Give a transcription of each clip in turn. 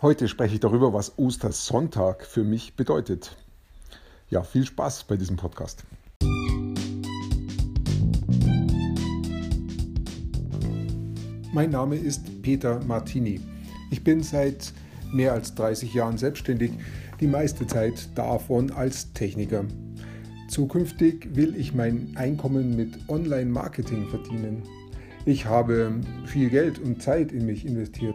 Heute spreche ich darüber, was Ostersonntag für mich bedeutet. Ja, viel Spaß bei diesem Podcast. Mein Name ist Peter Martini. Ich bin seit mehr als 30 Jahren selbstständig, die meiste Zeit davon als Techniker. Zukünftig will ich mein Einkommen mit Online-Marketing verdienen. Ich habe viel Geld und Zeit in mich investiert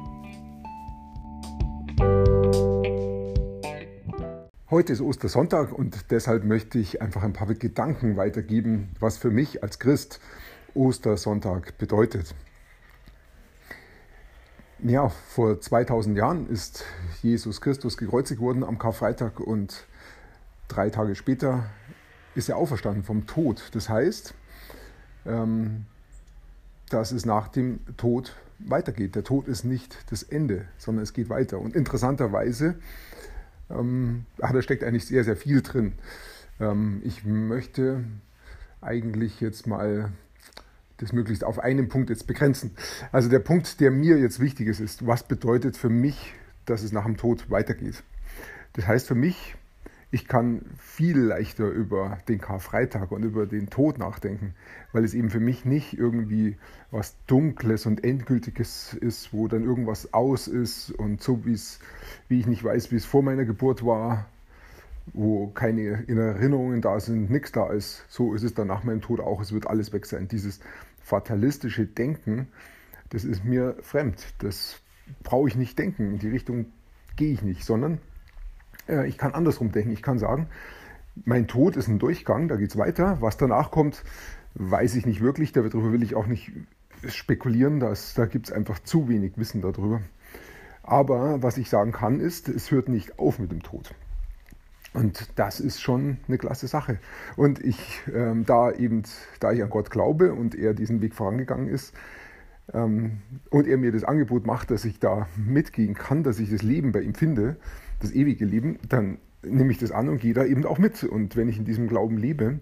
Heute ist Ostersonntag und deshalb möchte ich einfach ein paar Gedanken weitergeben, was für mich als Christ Ostersonntag bedeutet. Ja, vor 2000 Jahren ist Jesus Christus gekreuzigt worden am Karfreitag und drei Tage später ist er auferstanden vom Tod. Das heißt, ähm, dass es nach dem Tod weitergeht. Der Tod ist nicht das Ende, sondern es geht weiter. Und interessanterweise ähm, ach, da steckt eigentlich sehr, sehr viel drin. Ähm, ich möchte eigentlich jetzt mal das möglichst auf einen Punkt jetzt begrenzen. Also der Punkt, der mir jetzt wichtig ist, ist, was bedeutet für mich, dass es nach dem Tod weitergeht. Das heißt für mich, ich kann viel leichter über den Karfreitag und über den Tod nachdenken, weil es eben für mich nicht irgendwie was Dunkles und Endgültiges ist, wo dann irgendwas aus ist und so wie es, wie ich nicht weiß, wie es vor meiner Geburt war, wo keine Erinnerungen da sind, nichts da ist. So ist es dann nach meinem Tod auch, es wird alles weg sein. Dieses fatalistische Denken, das ist mir fremd. Das brauche ich nicht denken. In die Richtung gehe ich nicht, sondern ich kann andersrum denken. Ich kann sagen, mein Tod ist ein Durchgang, da geht es weiter. Was danach kommt, weiß ich nicht wirklich. Darüber will ich auch nicht spekulieren. Das, da gibt es einfach zu wenig Wissen darüber. Aber was ich sagen kann, ist, es hört nicht auf mit dem Tod. Und das ist schon eine klasse Sache. Und ich, ähm, da eben, da ich an Gott glaube und er diesen Weg vorangegangen ist, und er mir das Angebot macht, dass ich da mitgehen kann, dass ich das Leben bei ihm finde, das ewige Leben, dann nehme ich das an und gehe da eben auch mit. Und wenn ich in diesem Glauben lebe,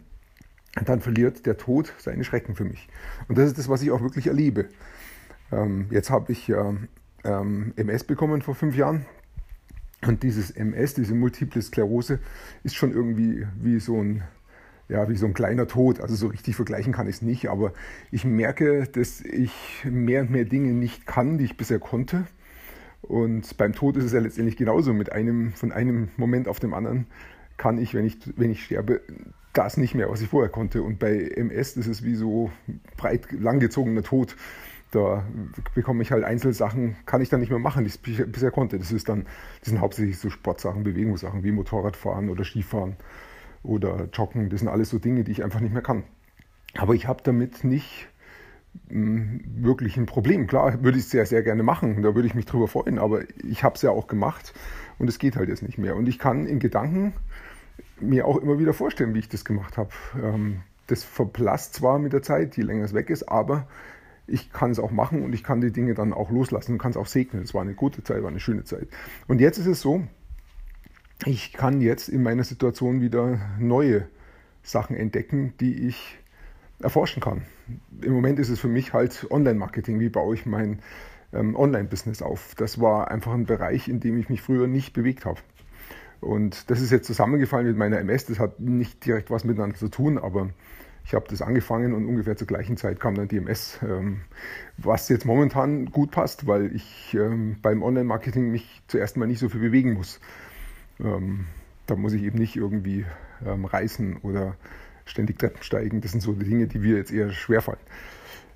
dann verliert der Tod seine Schrecken für mich. Und das ist das, was ich auch wirklich erlebe. Ähm, jetzt habe ich ja ähm, MS bekommen vor fünf Jahren. Und dieses MS, diese Multiple Sklerose, ist schon irgendwie wie so ein, ja, wie so ein kleiner Tod. Also so richtig vergleichen kann ich es nicht, aber ich merke, dass ich mehr und mehr Dinge nicht kann, die ich bisher konnte. Und beim Tod ist es ja letztendlich genauso. Mit einem, von einem Moment auf den anderen kann ich, wenn ich, wenn ich sterbe, das nicht mehr, was ich vorher konnte. Und bei MS ist es wie so breit langgezogener Tod. Da bekomme ich halt Einzelsachen, kann ich dann nicht mehr machen, die ich bisher konnte. Das, ist dann, das sind hauptsächlich so Sportsachen, Bewegungssachen wie Motorradfahren oder Skifahren oder Joggen. Das sind alles so Dinge, die ich einfach nicht mehr kann. Aber ich habe damit nicht wirklich ein Problem. Klar, würde ich es sehr, sehr gerne machen, da würde ich mich drüber freuen, aber ich habe es ja auch gemacht und es geht halt jetzt nicht mehr. Und ich kann in Gedanken mir auch immer wieder vorstellen, wie ich das gemacht habe. Ähm, das verblasst zwar mit der Zeit, je länger es weg ist, aber ich kann es auch machen und ich kann die Dinge dann auch loslassen und kann es auch segnen. Es war eine gute Zeit, war eine schöne Zeit. Und jetzt ist es so, ich kann jetzt in meiner Situation wieder neue Sachen entdecken, die ich erforschen kann. Im Moment ist es für mich halt Online-Marketing. Wie baue ich mein ähm, Online-Business auf? Das war einfach ein Bereich, in dem ich mich früher nicht bewegt habe. Und das ist jetzt zusammengefallen mit meiner MS. Das hat nicht direkt was miteinander zu tun, aber ich habe das angefangen und ungefähr zur gleichen Zeit kam dann die MS, ähm, was jetzt momentan gut passt, weil ich ähm, beim Online-Marketing mich zuerst mal nicht so viel bewegen muss. Ähm, da muss ich eben nicht irgendwie ähm, reisen oder ständig Treppen steigen. Das sind so die Dinge, die mir jetzt eher schwerfallen.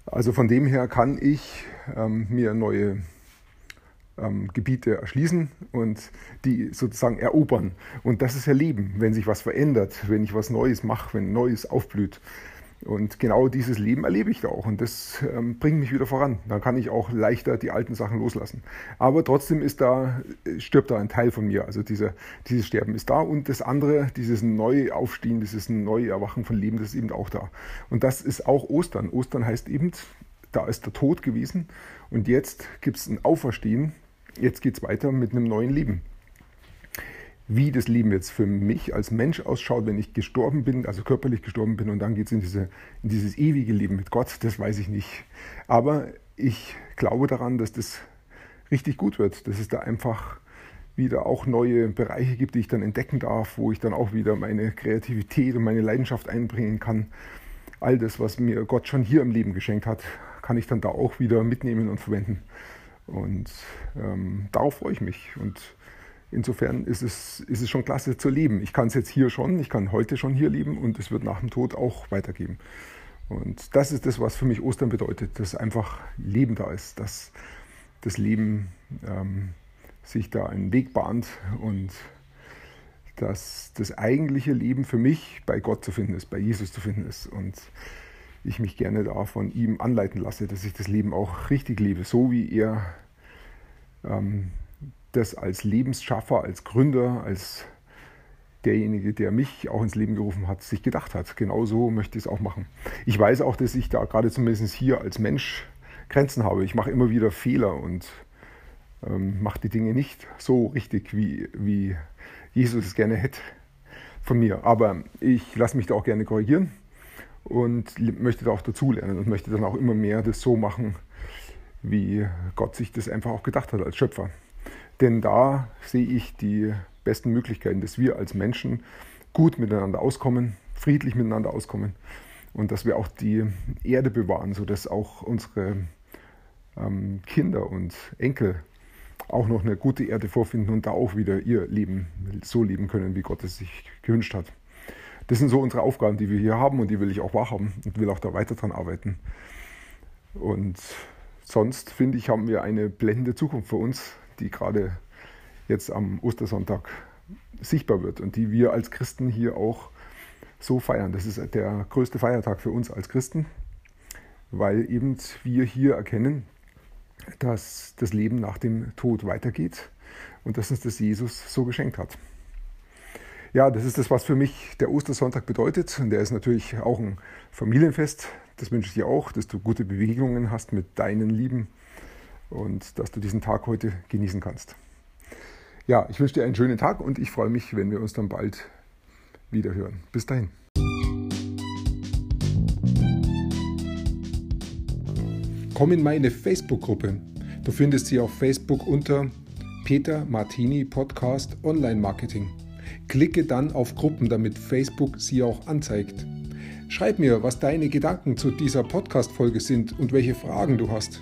Also von dem her kann ich ähm, mir neue ähm, Gebiete erschließen und die sozusagen erobern. Und das ist ja Leben, wenn sich was verändert, wenn ich was Neues mache, wenn Neues aufblüht. Und genau dieses Leben erlebe ich da auch und das ähm, bringt mich wieder voran. Dann kann ich auch leichter die alten Sachen loslassen. Aber trotzdem ist da, stirbt da ein Teil von mir. Also dieser, dieses Sterben ist da und das andere, dieses neue Aufstehen, dieses neue Erwachen von Leben, das ist eben auch da. Und das ist auch Ostern. Ostern heißt eben da ist der Tod gewesen und jetzt gibt es ein Auferstehen. Jetzt geht es weiter mit einem neuen Leben. Wie das Leben jetzt für mich als Mensch ausschaut, wenn ich gestorben bin, also körperlich gestorben bin und dann geht es in, diese, in dieses ewige Leben mit Gott, das weiß ich nicht. Aber ich glaube daran, dass das richtig gut wird, dass es da einfach wieder auch neue Bereiche gibt, die ich dann entdecken darf, wo ich dann auch wieder meine Kreativität und meine Leidenschaft einbringen kann. All das, was mir Gott schon hier im Leben geschenkt hat, kann ich dann da auch wieder mitnehmen und verwenden. Und ähm, darauf freue ich mich. Und insofern ist es, ist es schon klasse zu leben. Ich kann es jetzt hier schon, ich kann heute schon hier leben und es wird nach dem Tod auch weitergeben. Und das ist das, was für mich Ostern bedeutet, dass einfach Leben da ist, dass das Leben ähm, sich da einen Weg bahnt und dass das eigentliche Leben für mich bei Gott zu finden ist, bei Jesus zu finden ist. Und ich mich gerne da von ihm anleiten lasse, dass ich das Leben auch richtig lebe, so wie er ähm, das als Lebensschaffer, als Gründer, als derjenige, der mich auch ins Leben gerufen hat, sich gedacht hat. Genauso möchte ich es auch machen. Ich weiß auch, dass ich da gerade zumindest hier als Mensch Grenzen habe. Ich mache immer wieder Fehler und ähm, mache die Dinge nicht so richtig, wie, wie Jesus es gerne hätte von mir. Aber ich lasse mich da auch gerne korrigieren und möchte da auch dazulernen und möchte dann auch immer mehr das so machen, wie Gott sich das einfach auch gedacht hat als Schöpfer. Denn da sehe ich die besten Möglichkeiten, dass wir als Menschen gut miteinander auskommen, friedlich miteinander auskommen und dass wir auch die Erde bewahren, sodass auch unsere ähm, Kinder und Enkel auch noch eine gute Erde vorfinden und da auch wieder ihr Leben so leben können, wie Gott es sich gewünscht hat. Das sind so unsere Aufgaben, die wir hier haben und die will ich auch wahrhaben und will auch da weiter dran arbeiten. Und sonst finde ich, haben wir eine blendende Zukunft für uns, die gerade jetzt am Ostersonntag sichtbar wird und die wir als Christen hier auch so feiern. Das ist der größte Feiertag für uns als Christen, weil eben wir hier erkennen, dass das Leben nach dem Tod weitergeht und dass uns das Jesus so geschenkt hat. Ja, das ist das, was für mich der Ostersonntag bedeutet. Und der ist natürlich auch ein Familienfest. Das wünsche ich dir auch, dass du gute Bewegungen hast mit deinen Lieben und dass du diesen Tag heute genießen kannst. Ja, ich wünsche dir einen schönen Tag und ich freue mich, wenn wir uns dann bald wieder hören. Bis dahin. Komm in meine Facebook-Gruppe. Du findest sie auf Facebook unter Peter Martini Podcast Online Marketing. Klicke dann auf Gruppen, damit Facebook sie auch anzeigt. Schreib mir, was deine Gedanken zu dieser Podcast-Folge sind und welche Fragen du hast.